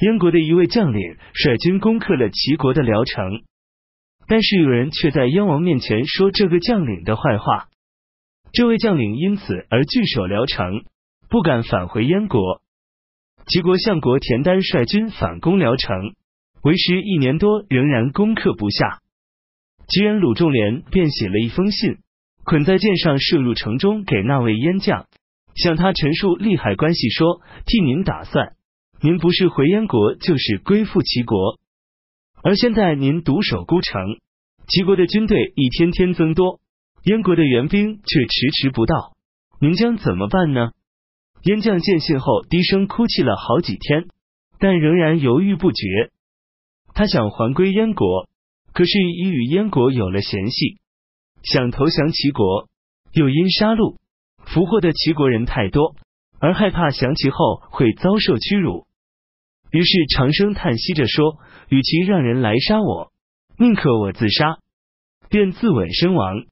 燕国的一位将领率军攻克了齐国的聊城，但是有人却在燕王面前说这个将领的坏话，这位将领因此而据守聊城，不敢返回燕国。齐国相国田丹率军反攻聊城，为时一年多，仍然攻克不下。齐人鲁仲连便写了一封信，捆在箭上，射入城中，给那位燕将，向他陈述利害关系，说：“替您打算。”您不是回燕国，就是归附齐国，而现在您独守孤城，齐国的军队一天天增多，燕国的援兵却迟迟不到，您将怎么办呢？燕将见信后，低声哭泣了好几天，但仍然犹豫不决。他想还归燕国，可是已与燕国有了嫌隙，想投降齐国，又因杀戮俘获的齐国人太多，而害怕降齐后会遭受屈辱。于是长声叹息着说：“与其让人来杀我，宁可我自杀。”便自刎身亡。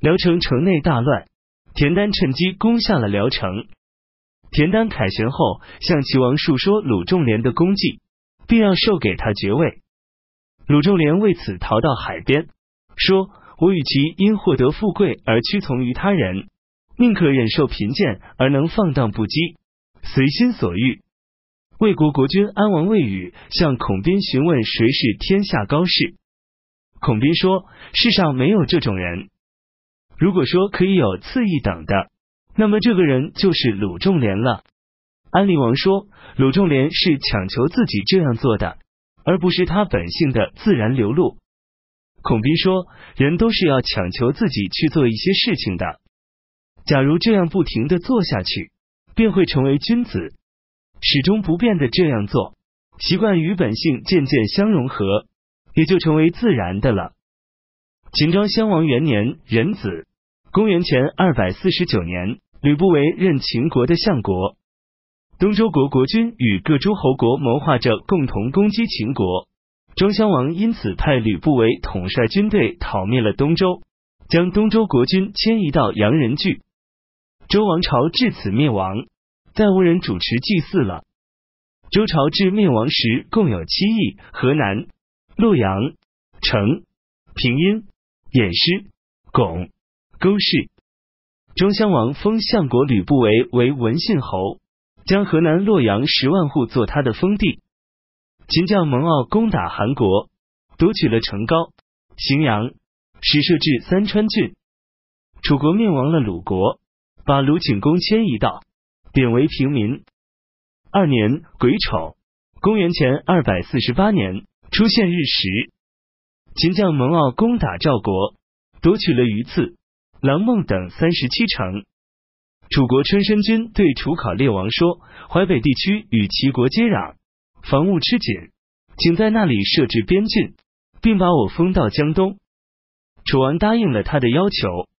聊城城内大乱，田丹趁机攻下了聊城。田丹凯旋后，向齐王述说鲁仲连的功绩，并要授给他爵位。鲁仲连为此逃到海边，说：“我与其因获得富贵而屈从于他人，宁可忍受贫贱而能放荡不羁，随心所欲。”魏国国君安王魏宇向孔斌询问谁是天下高士，孔斌说：“世上没有这种人。如果说可以有次一等的，那么这个人就是鲁仲连了。”安陵王说：“鲁仲连是强求自己这样做的，而不是他本性的自然流露。”孔斌说：“人都是要强求自己去做一些事情的。假如这样不停的做下去，便会成为君子。”始终不变的这样做，习惯与本性渐渐相融合，也就成为自然的了。秦庄襄王元年壬子，公元前二百四十九年，吕不韦任秦国的相国。东周国国君与各诸侯国谋划着共同攻击秦国，庄襄王因此派吕不韦统帅军队讨灭了东周，将东周国君迁移到阳人郡，周王朝至此灭亡。再无人主持祭祀了。周朝至灭亡时，共有七邑：河南、洛阳、成、平阴、偃师、巩、勾氏。中襄王封相国吕不韦为文信侯，将河南洛阳十万户做他的封地。秦将蒙骜攻打韩国，夺取了成皋、荥阳，使设置三川郡。楚国灭亡了鲁国，把鲁景公迁移到。贬为平民。二年癸丑，公元前二百四十八年，出现日食。秦将蒙骜攻打赵国，夺取了榆次、狼孟等三十七城。楚国春申君对楚考烈王说：“淮北地区与齐国接壤，防务吃紧，请在那里设置边郡，并把我封到江东。”楚王答应了他的要求。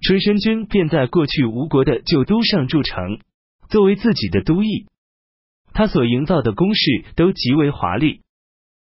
春申君便在过去吴国的旧都上筑城。作为自己的都邑，他所营造的宫室都极为华丽。